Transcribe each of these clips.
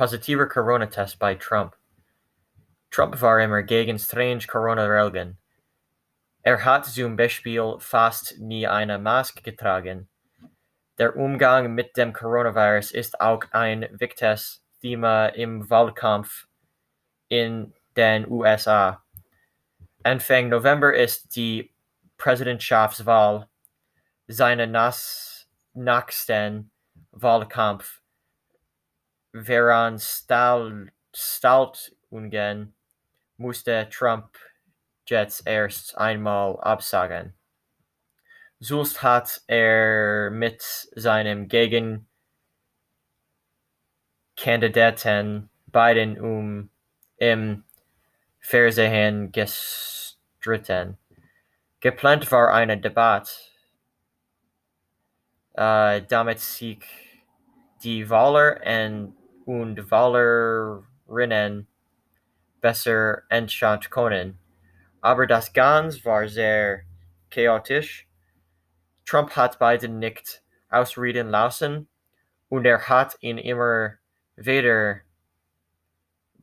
positiver Corona-Test bei Trump. Trump war immer gegen strenge Corona-Regeln. Er hat zum Beispiel fast nie eine Maske getragen. Der Umgang mit dem Coronavirus ist auch ein wichtiges Thema im Wahlkampf in den USA. Anfang November ist die Präsidentschaftswahl. Seine nas nächsten Wahlkampf während Stall Staltungen musste Trump jetzt erst einmal absagen. Sonst hat er mit seinem Gegenkandidaten Biden um im Fernsehen gestritten. Geplant war eine Debatte, äh, damit sich die Wähler und Wählerinnen besser entscheiden können. Aber das Ganze war sehr chaotisch. Trump hat Biden nicht ausreden lassen und er hat ihn immer wieder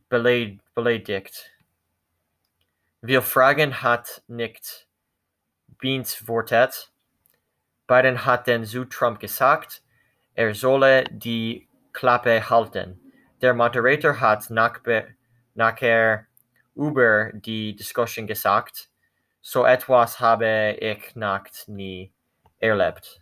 beleidigt. Wir Fragen hat nicht beantwortet. Biden hat dann zu Trump gesagt, er solle die Klappe halten. Der Moderator hat nachher über die Diskussion gesagt, so etwas habe ich noch nie erlebt.